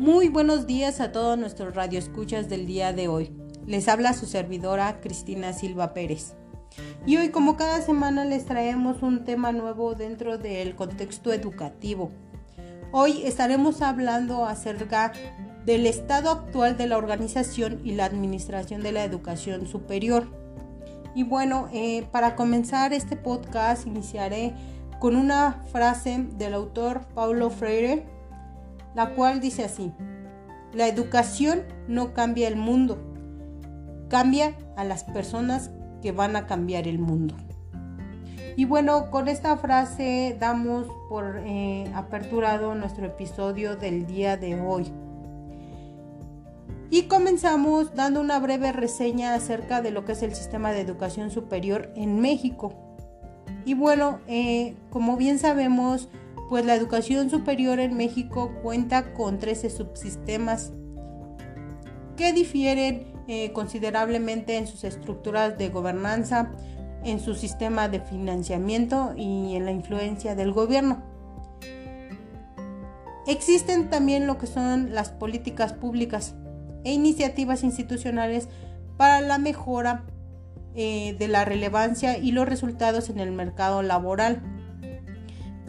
Muy buenos días a todos nuestros radioescuchas del día de hoy. Les habla su servidora Cristina Silva Pérez. Y hoy como cada semana les traemos un tema nuevo dentro del contexto educativo. Hoy estaremos hablando acerca del estado actual de la organización y la administración de la educación superior. Y bueno, eh, para comenzar este podcast iniciaré con una frase del autor Paulo Freire, la cual dice así, la educación no cambia el mundo, cambia a las personas que van a cambiar el mundo. Y bueno, con esta frase damos por eh, aperturado nuestro episodio del día de hoy. Y comenzamos dando una breve reseña acerca de lo que es el sistema de educación superior en México. Y bueno, eh, como bien sabemos, pues la educación superior en México cuenta con 13 subsistemas que difieren eh, considerablemente en sus estructuras de gobernanza, en su sistema de financiamiento y en la influencia del gobierno. Existen también lo que son las políticas públicas e iniciativas institucionales para la mejora eh, de la relevancia y los resultados en el mercado laboral.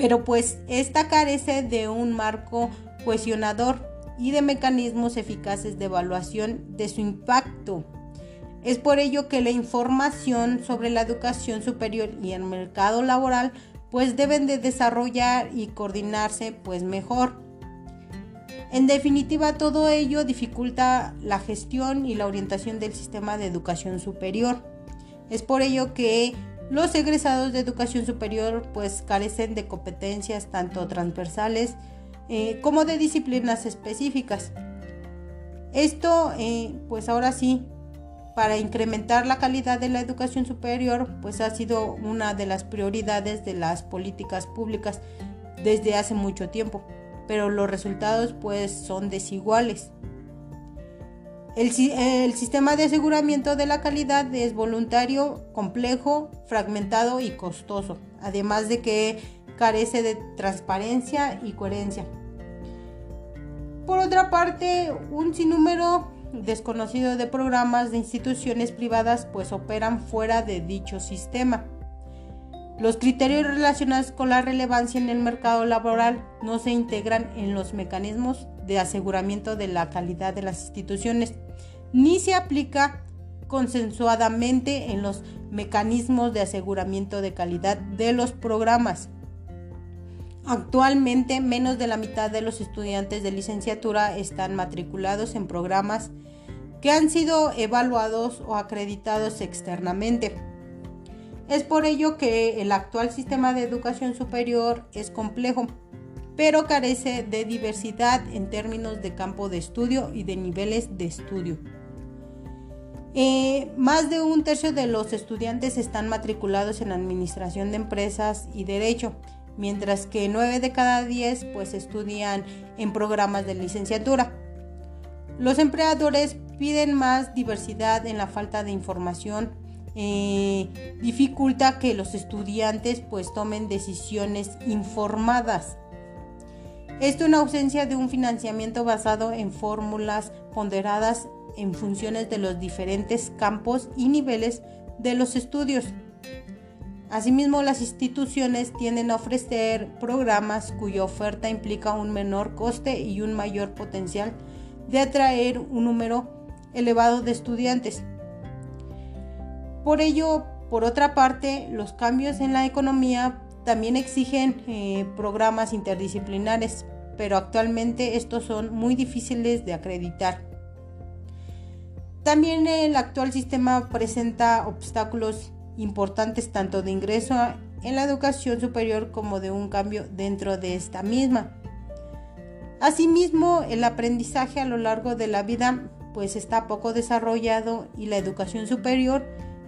Pero pues esta carece de un marco cuestionador y de mecanismos eficaces de evaluación de su impacto. Es por ello que la información sobre la educación superior y el mercado laboral pues deben de desarrollar y coordinarse pues mejor. En definitiva, todo ello dificulta la gestión y la orientación del sistema de educación superior. Es por ello que los egresados de educación superior pues carecen de competencias tanto transversales eh, como de disciplinas específicas. Esto eh, pues ahora sí, para incrementar la calidad de la educación superior pues ha sido una de las prioridades de las políticas públicas desde hace mucho tiempo pero los resultados pues son desiguales. El, sistema de aseguramiento de la calidad es voluntario, complejo, fragmentado y costoso, además de que carece de transparencia y coherencia. Por otra parte, un sinnúmero desconocido de programas de instituciones privadas pues operan fuera de dicho sistema. Los criterios relacionados con la relevancia en el mercado laboral no se integran en los mecanismos de aseguramiento de la calidad de las instituciones, ni se aplica consensuadamente en los mecanismos de aseguramiento de calidad de los programas. Actualmente, menos de la mitad de los estudiantes de licenciatura están matriculados en programas que han sido evaluados o acreditados externamente. Es por ello que el actual sistema de educación superior es complejo, pero carece de diversidad en términos de campo de estudio y de niveles de estudio. Eh, más de un tercio de los estudiantes están matriculados en administración de empresas y derecho, mientras que 9 de cada 10 pues estudian en programas de licenciatura. Los empleadores piden más diversidad en la falta de información eh, dificulta que los estudiantes pues tomen decisiones informadas. Esto en ausencia de un financiamiento basado en fórmulas ponderadas en funciones de los diferentes campos y niveles de los estudios. Asimismo, las instituciones tienden a ofrecer programas cuya oferta implica un menor coste y un mayor potencial de atraer un número elevado de estudiantes. Por ello, por otra parte, los cambios en la economía también exigen eh, programas interdisciplinares, pero actualmente estos son muy difíciles de acreditar. También el actual sistema presenta obstáculos importantes tanto de ingreso en la educación superior como de un cambio dentro de esta misma. Asimismo, el aprendizaje a lo largo de la vida pues está poco desarrollado y la educación superior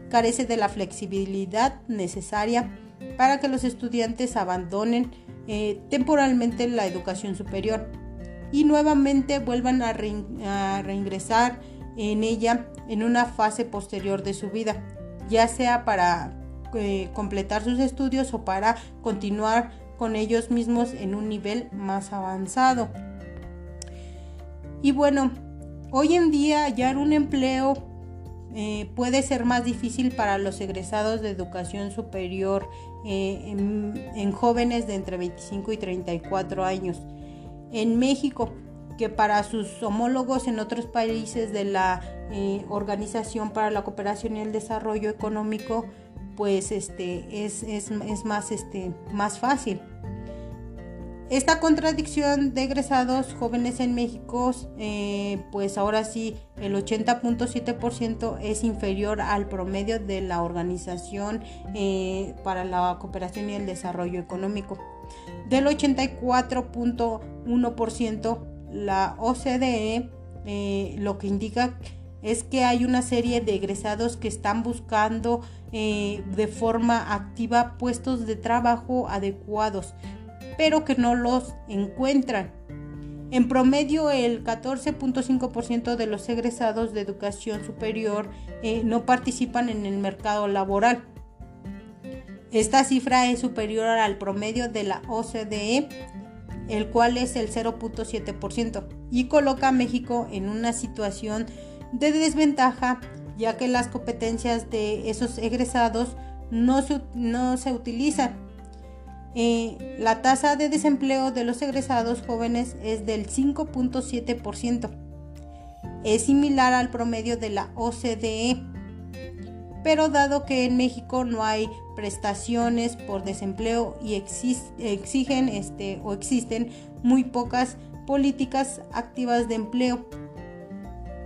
carece de la flexibilidad necesaria para que los estudiantes abandonen eh, temporalmente la educación superior y nuevamente vuelvan a, reingresar en ella en una fase posterior de su vida, ya sea para eh, completar sus estudios o para continuar con ellos mismos en un nivel más avanzado. Y bueno, hoy en día hallar un empleo eh, puede ser más difícil para los egresados de educación superior eh, en, jóvenes de entre 25 y 34 años. En México, que para sus homólogos en otros países de la eh, Organización para la Cooperación y el Desarrollo Económico, pues este, es, es, es más, este, más fácil. Esta contradicción de egresados jóvenes en México, eh, pues ahora sí, el 80.7% es inferior al promedio de la Organización eh, para la Cooperación y el Desarrollo Económico. Del 84.1%, la OCDE eh, lo que indica es que hay una serie de egresados que están buscando de forma activa puestos de trabajo adecuados pero que no los encuentran. En promedio, el 14.5% de los egresados de educación superior eh, no participan en el mercado laboral. Esta cifra es superior al promedio de la OCDE, el cual es el 0.7%, y coloca a México en una situación de desventaja, ya que las competencias de esos egresados no no se utilizan la tasa de desempleo de los egresados jóvenes es del 5.7%. Es similar al promedio de la OCDE. Pero dado que en México no hay prestaciones por desempleo y exigen este, o existen muy pocas políticas activas de empleo,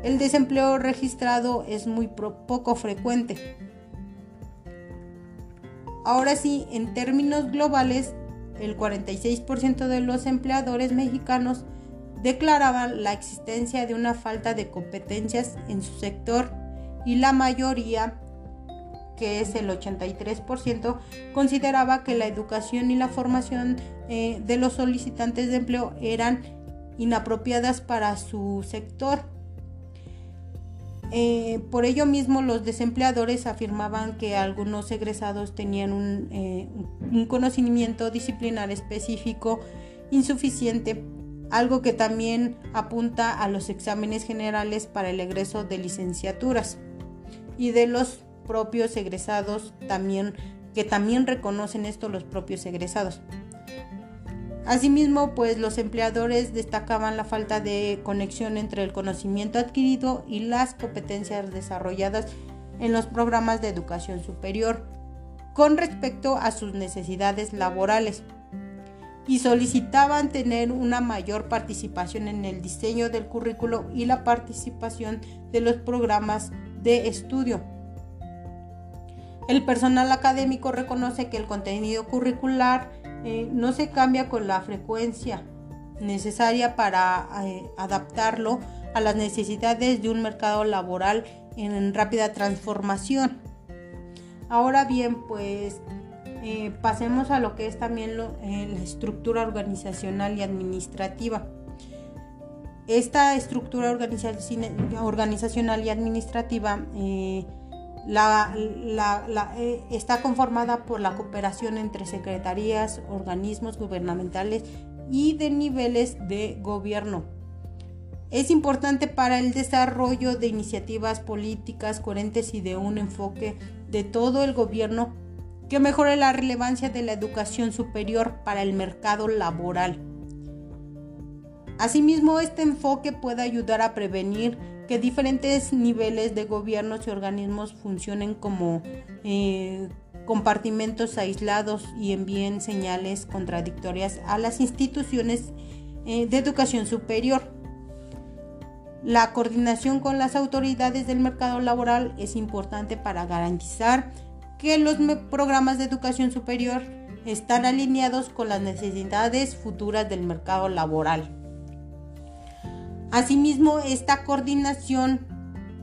el desempleo registrado es muy poco frecuente. Ahora sí, en términos globales, el 46% de los empleadores mexicanos declaraban la existencia de una falta de competencias en su sector y la mayoría, que es el 83%, consideraba que la educación y la formación eh, de los solicitantes de empleo eran inapropiadas para su sector. Eh, por ello mismo los desempleadores afirmaban que algunos egresados tenían eh, un, conocimiento disciplinar específico insuficiente, algo que también apunta a los exámenes generales para el egreso de licenciaturas y de los propios egresados también que también reconocen esto los propios egresados. Asimismo, pues los empleadores destacaban la falta de conexión entre el conocimiento adquirido y las competencias desarrolladas en los programas de educación superior con respecto a sus necesidades laborales y solicitaban tener una mayor participación en el diseño del currículo y la participación de los programas de estudio. El personal académico reconoce que el contenido curricular eh, no se cambia con la frecuencia necesaria para eh, adaptarlo a las necesidades de un mercado laboral en rápida transformación. Ahora bien, pues eh, pasemos a lo que es también la estructura organizacional y administrativa. Esta estructura organizacional y administrativa la, eh, está conformada por la cooperación entre secretarías, organismos gubernamentales y de niveles de gobierno. Es importante para el desarrollo de iniciativas políticas coherentes y de un enfoque de todo el gobierno que mejore la relevancia de la educación superior para el mercado laboral. Asimismo, este enfoque puede ayudar a prevenir que diferentes niveles de gobiernos y organismos funcionen como eh, compartimentos aislados y envíen señales contradictorias a las instituciones eh, de educación superior. La coordinación con las autoridades del mercado laboral es importante para garantizar que los programas de educación superior están alineados con las necesidades futuras del mercado laboral. Asimismo, esta coordinación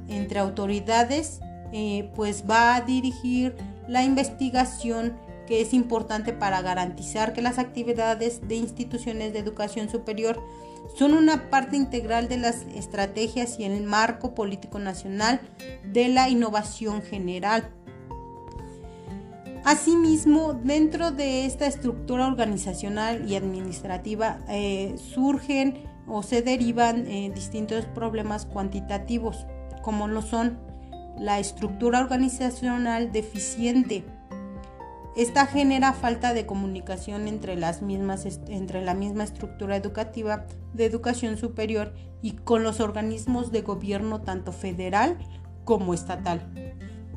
entre autoridades eh, pues va a dirigir la investigación que es importante para garantizar que las actividades de instituciones de educación superior son una parte integral de las estrategias y el marco político nacional de la innovación general. Asimismo, dentro de esta estructura organizacional y administrativa eh, surgen o se derivan eh, distintos problemas cuantitativos, como lo son la estructura organizacional deficiente. Esta genera falta de comunicación entre, las mismas, entre la misma estructura educativa de educación superior y con los organismos de gobierno tanto federal como estatal.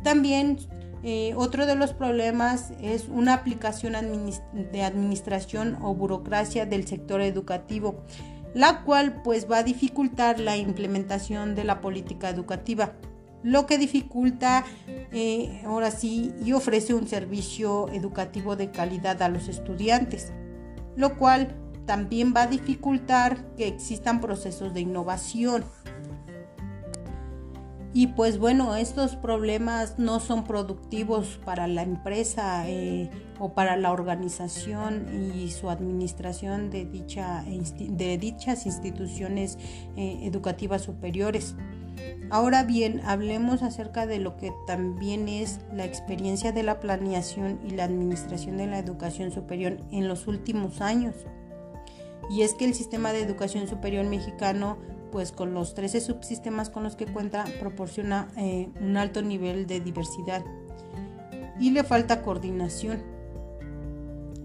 También eh, otro de los problemas es una aplicación de administración o burocracia del sector educativo, la cual pues va a dificultar la implementación de la política educativa, lo que dificulta eh, ahora sí y ofrece un servicio educativo de calidad a los estudiantes, lo cual también va a dificultar que existan procesos de innovación. Y pues bueno, estos problemas no son productivos para la empresa eh, o para la organización y su administración de, dicha, de dichas instituciones eh, educativas superiores. Ahora bien, hablemos acerca de lo que también es la experiencia de la planeación y la administración de la educación superior en los últimos años. Y es que el sistema de educación superior mexicano pues con los 13 subsistemas con los que cuenta proporciona eh, un alto nivel de diversidad y le falta coordinación.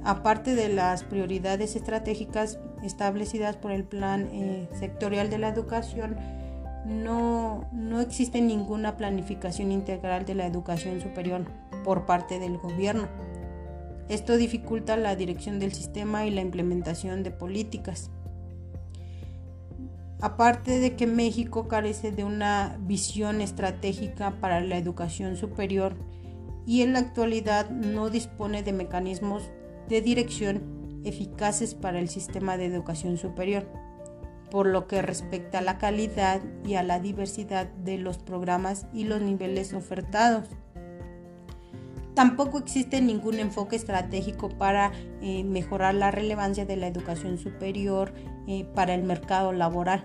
Aparte de las prioridades estratégicas establecidas por el Plan eh, Sectorial de la Educación, no, no existe ninguna planificación integral de la educación superior por parte del gobierno. Esto dificulta la dirección del sistema y la implementación de políticas. Aparte de que México carece de una visión estratégica para la educación superior y en la actualidad no dispone de mecanismos de dirección eficaces para el sistema de educación superior, por lo que respecta a la calidad y a la diversidad de los programas y los niveles ofertados. Tampoco existe ningún enfoque estratégico para eh, mejorar la relevancia de la educación superior eh, para el mercado laboral,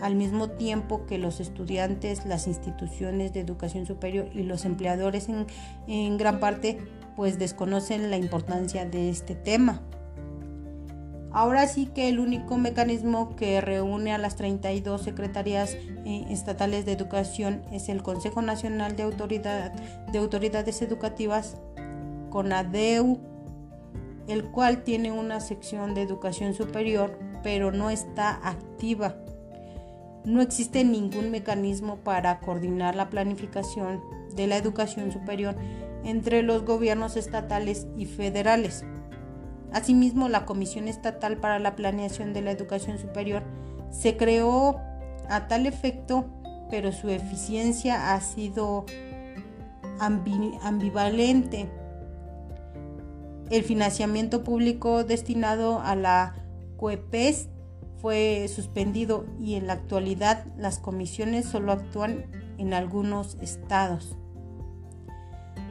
al mismo tiempo que los estudiantes, las instituciones de educación superior y los empleadores en, en gran parte pues desconocen la importancia de este tema. Ahora sí que el único mecanismo que reúne a las 32 secretarías eh, estatales de educación es el Consejo Nacional de, Autoridad, de Autoridades Educativas, CONADEU, el cual tiene una sección de educación superior, pero no está activa. No existe ningún mecanismo para coordinar la planificación de la educación superior entre los gobiernos estatales y federales. Asimismo, la Comisión Estatal para la Planeación de la Educación Superior se creó a tal efecto, pero su eficiencia ha sido ambivalente. El financiamiento público destinado a la COEPES fue suspendido y en la actualidad las comisiones solo actúan en algunos estados.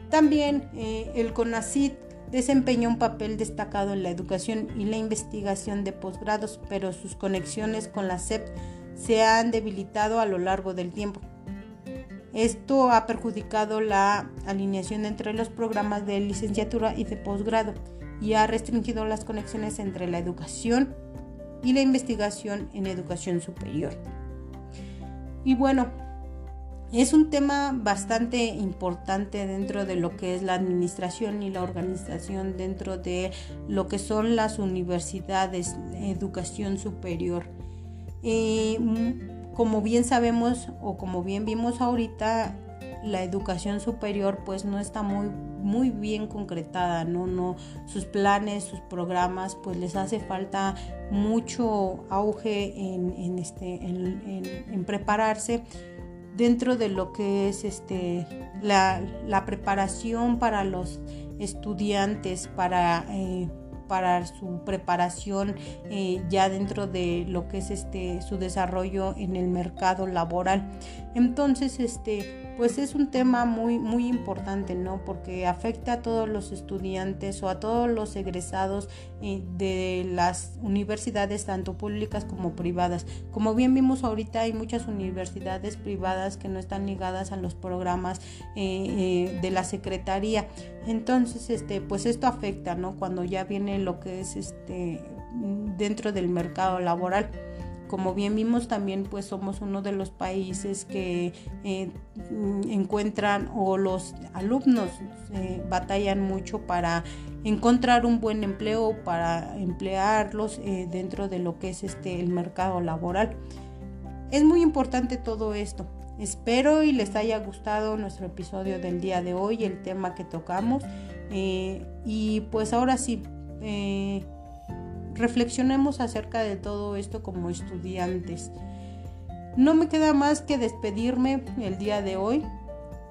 También eh, el CONACID desempeñó un papel destacado en la educación y la investigación de posgrados, pero sus conexiones con la SEP se han debilitado a lo largo del tiempo. Esto ha perjudicado la alineación entre los programas de licenciatura y de posgrado y ha restringido las conexiones entre la educación y la investigación en educación superior. Y bueno, es un tema bastante importante dentro de lo que es la administración y la organización dentro de lo que son las universidades, educación superior. Eh, como bien sabemos o como bien vimos ahorita, la educación superior pues no está muy, muy bien concretada, ¿no? no sus planes, sus programas, pues les hace falta mucho auge en, este, en prepararse dentro de lo que es este, la, preparación para los estudiantes, para, eh, para su preparación eh, ya dentro de lo que es este, su desarrollo en el mercado laboral. Entonces, este, pues es un tema muy, muy importante, ¿no? Porque afecta a todos los estudiantes o a todos los egresados eh, de las universidades, tanto públicas como privadas. Como bien vimos ahorita, hay muchas universidades privadas que no están ligadas a los programas eh, eh, de la Secretaría. Entonces, este, pues esto afecta, ¿no? Cuando ya viene lo que es este dentro del mercado laboral. Como bien vimos también pues somos uno de los países que eh, encuentran o los alumnos eh, batallan mucho para encontrar un buen empleo para emplearlos dentro de lo que es este el mercado laboral. Es muy importante todo esto. Espero y les haya gustado nuestro episodio del día de hoy el tema que tocamos y pues ahora sí reflexionemos acerca de todo esto como estudiantes. No me queda más que despedirme el día de hoy,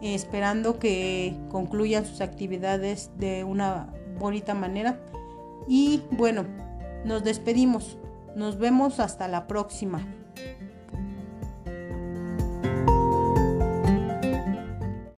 esperando que concluyan sus actividades de una bonita manera. Y bueno, nos despedimos. Nos vemos hasta la próxima.